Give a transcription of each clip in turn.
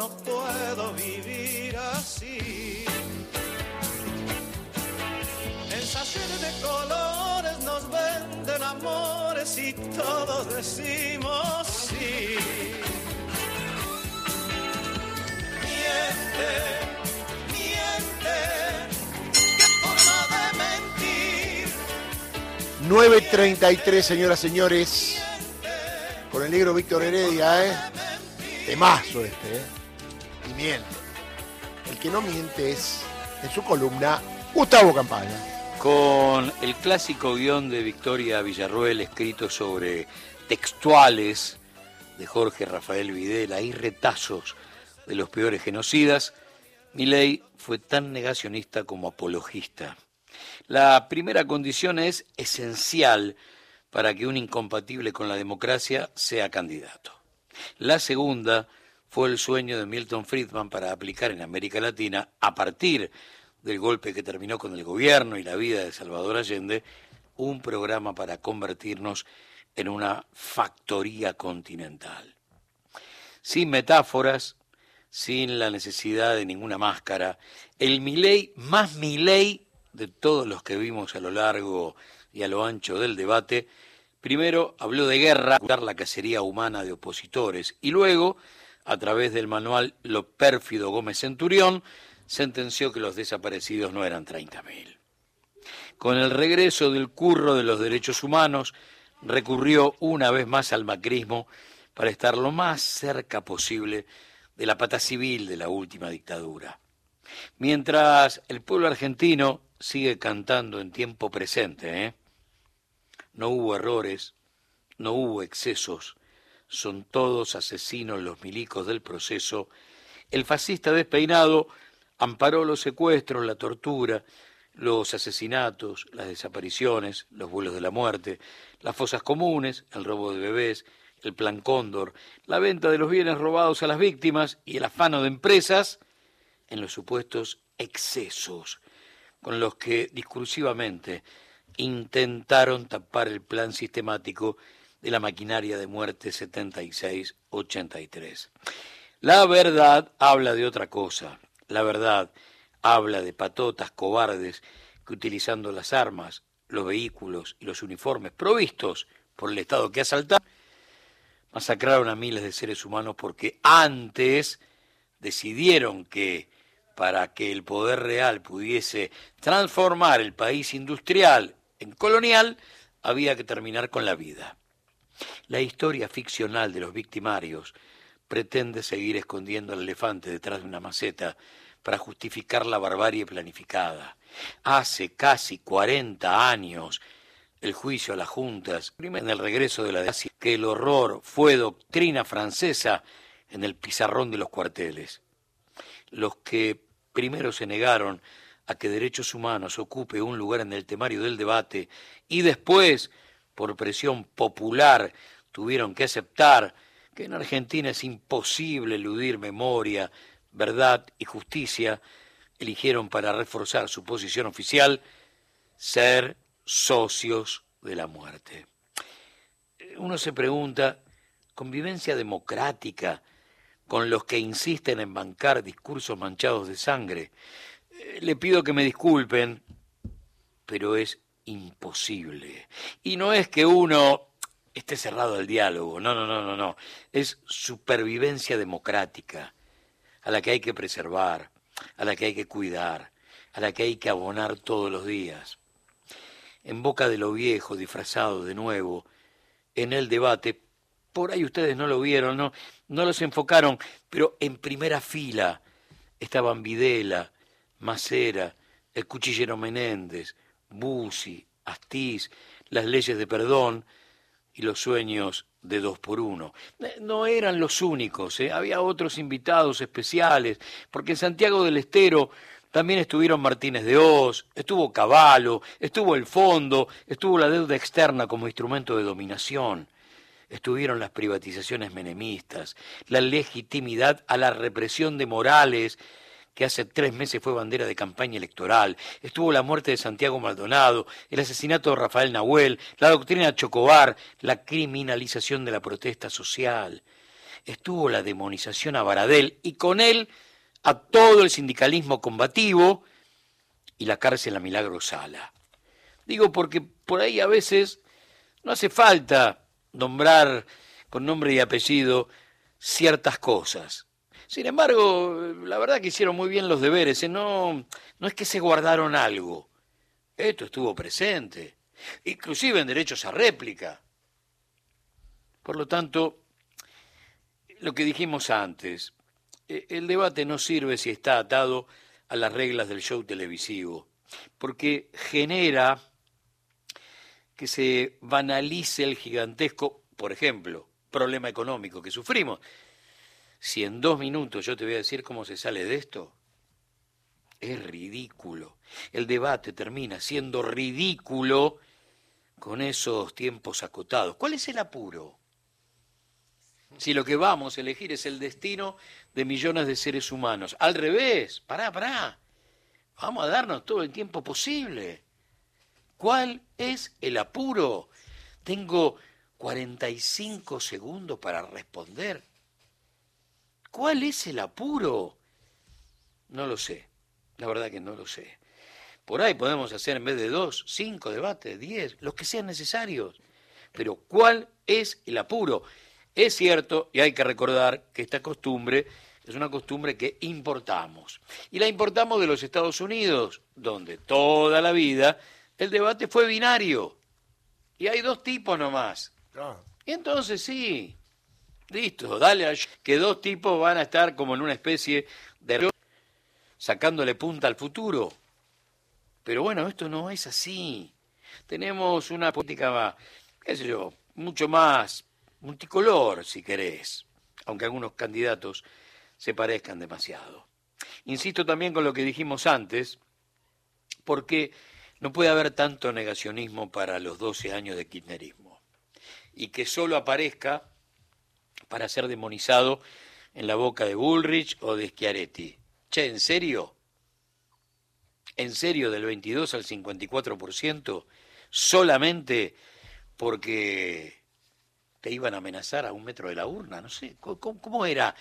no puedo vivir así. En de colores nos venden amores y todos decimos sí. Miente, miente, qué forma de mentir. 9.33, señoras y señores. Con el negro Víctor Heredia, ¿eh? Temazo este, ¿eh? El que no miente es, en su columna, Gustavo Campaña con el clásico guion de Victoria Villarruel escrito sobre textuales de Jorge Rafael Videla y retazos de los peores genocidas, Milei fue tan negacionista como apologista. La primera condición es esencial para que un incompatible con la democracia sea candidato. La segunda fue el sueño de Milton Friedman para aplicar en América Latina, a partir del golpe que terminó con el gobierno y la vida de Salvador Allende, un programa para convertirnos en una factoría continental. Sin metáforas, sin la necesidad de ninguna máscara, el Milei más Milei de todos los que vimos a lo largo y a lo ancho del debate, primero habló de guerra, la cacería humana de opositores, y luego, a través del manual Lo pérfido Gómez Centurión, sentenció que los desaparecidos no eran 30.000. Con el regreso del curro de los derechos humanos, recurrió una vez más al macrismo para estar lo más cerca posible de la pata civil de la última dictadura. Mientras el pueblo argentino sigue cantando en tiempo presente, ¿eh? no hubo errores, no hubo excesos, son todos asesinos los milicos del proceso, el fascista despeinado amparó los secuestros, la tortura, los asesinatos, las desapariciones, los vuelos de la muerte, las fosas comunes, el robo de bebés, el plan cóndor, la venta de los bienes robados a las víctimas y el afano de empresas en los supuestos excesos con los que discursivamente intentaron tapar el plan sistemático de la maquinaria de muerte 76-83. La verdad habla de otra cosa. La verdad habla de patotas cobardes que utilizando las armas, los vehículos y los uniformes provistos por el Estado que asaltaron, masacraron a miles de seres humanos porque antes decidieron que para que el poder real pudiese transformar el país industrial en colonial, había que terminar con la vida. La historia ficcional de los victimarios pretende seguir escondiendo al elefante detrás de una maceta para justificar la barbarie planificada. Hace casi 40 años el juicio a las juntas, en el regreso de la democracia, que el horror fue doctrina francesa en el pizarrón de los cuarteles. Los que primero se negaron a que derechos humanos ocupe un lugar en el temario del debate y después, por presión popular, tuvieron que aceptar que en Argentina es imposible eludir memoria, verdad y justicia, eligieron para reforzar su posición oficial ser socios de la muerte. Uno se pregunta, ¿convivencia democrática con los que insisten en bancar discursos manchados de sangre? Eh, le pido que me disculpen, pero es imposible. Y no es que uno esté cerrado al diálogo, no, no, no, no, no. Es supervivencia democrática, a la que hay que preservar, a la que hay que cuidar, a la que hay que abonar todos los días. En boca de lo viejo, disfrazado de nuevo, en el debate, por ahí ustedes no lo vieron, no, no los enfocaron, pero en primera fila estaban Videla, Macera, el cuchillero Menéndez, Busi, Astiz, las leyes de perdón y los sueños de dos por uno. Eh, no eran los únicos, ¿eh? había otros invitados especiales, porque en Santiago del Estero también estuvieron Martínez de Oz, estuvo Caballo, estuvo el fondo, estuvo la deuda externa como instrumento de dominación, estuvieron las privatizaciones menemistas, la legitimidad a la represión de Morales, que hace tres meses fue bandera de campaña electoral, estuvo la muerte de Santiago Maldonado, el asesinato de Rafael Nahuel, la doctrina Chocobar, la criminalización de la protesta social. estuvo la demonización a Baradel y con él a todo el sindicalismo combativo y la cárcel a Milagro Sala. Digo porque por ahí a veces no hace falta nombrar con nombre y apellido ciertas cosas. Sin embargo, la verdad que hicieron muy bien los deberes, ¿eh? no, no es que se guardaron algo. Esto estuvo presente, inclusive en derechos a réplica. Por lo tanto, lo que dijimos antes, e, el debate no sirve si está atado a las reglas del show televisivo, porque genera que se banalice el gigantesco, por ejemplo, problema económico que sufrimos. Si en dos minutos yo te voy a decir cómo se sale de esto, es ridículo. El debate termina siendo ridículo con esos tiempos acotados. ¿Cuál es el apuro? Si lo que vamos a elegir es el destino de millones de seres humanos. Al revés, pará, pará. Vamos a darnos todo el tiempo posible. ¿Cuál es el apuro? Tengo 45 segundos para responder. ¿Cuál es el apuro? No lo sé, la verdad que no lo sé. Por ahí podemos hacer en vez de dos, cinco debates, diez, los que sean necesarios. Pero ¿cuál es el apuro? Es cierto, y hay que recordar que esta costumbre es una costumbre que importamos. Y la importamos de los Estados Unidos, donde toda la vida el debate fue binario. Y hay dos tipos nomás. Y entonces sí, listo, dale que dos tipos van a estar como en una especie de sacándole punta al futuro. Pero bueno, esto no es así. Tenemos una política, qué sé yo, mucho más multicolor, si querés, aunque algunos candidatos se parezcan demasiado. Insisto también con lo que dijimos antes, porque no puede haber tanto negacionismo para los 12 años de kirchnerismo y que solo aparezca para ser demonizado en la boca de Bullrich o de Schiaretti. Che, ¿en serio? ¿En serio del 22 al 54% solamente porque te iban a amenazar a un metro de la urna? No sé, ¿cómo, era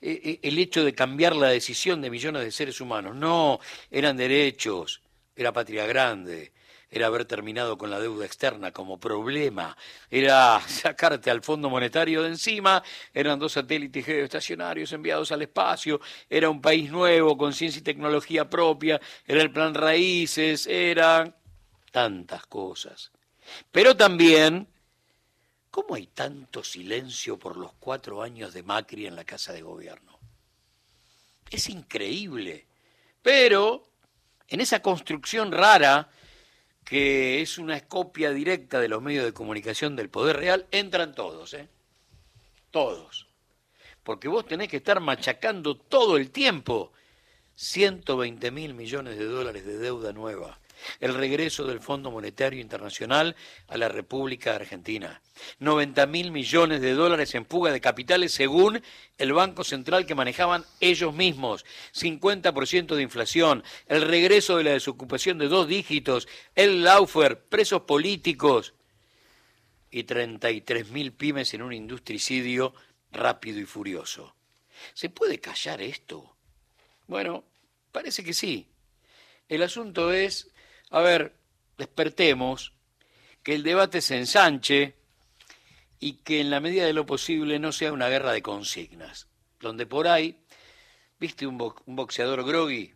eh, eh, el hecho de cambiar la decisión de millones de seres humanos? No, eran derechos, era patria grande, era haber terminado con la deuda externa como problema, era sacarte al Fondo Monetario de encima, eran dos satélites geoestacionarios enviados al espacio, era un país nuevo con ciencia y tecnología propia, era el plan raíces, eran tantas cosas. Pero también, ¿cómo hay tanto silencio por los cuatro años de Macri en la Casa de Gobierno? Es increíble. Pero en esa construcción rara que es una copia directa de los medios de comunicación del poder real, entran todos, ¿eh? Todos. Porque vos tenés que estar machacando todo el tiempo 120 mil millones de dólares de deuda nueva el regreso del Fondo Monetario Internacional a la República Argentina. 90 mil millones de dólares en fuga de capitales según el Banco Central que manejaban ellos mismos. 50% de inflación, el regreso de la desocupación de dos dígitos, el Laufer, presos políticos y 33 mil pymes en un industricidio rápido y furioso. ¿Se puede callar esto? Bueno, parece que sí. El asunto es a ver, despertemos, que el debate se ensanche y que en la medida de lo posible no sea una guerra de consignas, donde por ahí, viste un, boxeador groggy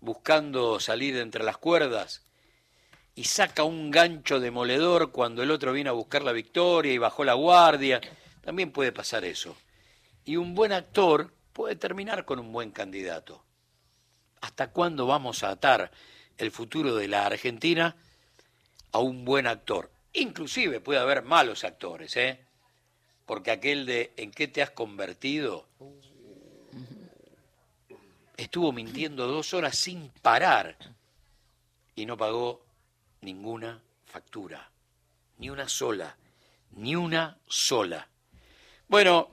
buscando salir entre las cuerdas y saca un gancho demoledor cuando el otro viene a buscar la victoria y bajó la guardia, también puede pasar eso. Y un buen actor puede terminar con un buen candidato. ¿Hasta cuándo vamos a atar el futuro de la Argentina a un buen actor. Inclusive puede haber malos actores, ¿eh? Porque aquel de ¿en qué te has convertido? Estuvo mintiendo dos horas sin parar y no pagó ninguna factura, ni una sola, ni una sola. Bueno,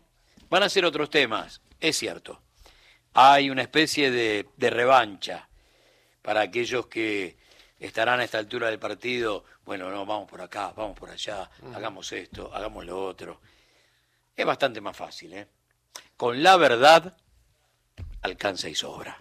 van a ser otros temas, es cierto. Hay una especie de, de revancha para aquellos que estarán a esta altura del partido, bueno, no, vamos por acá, vamos por allá, hagamos esto, hagamos lo otro. Es bastante más fácil, ¿eh? Con la verdad alcanza y sobra.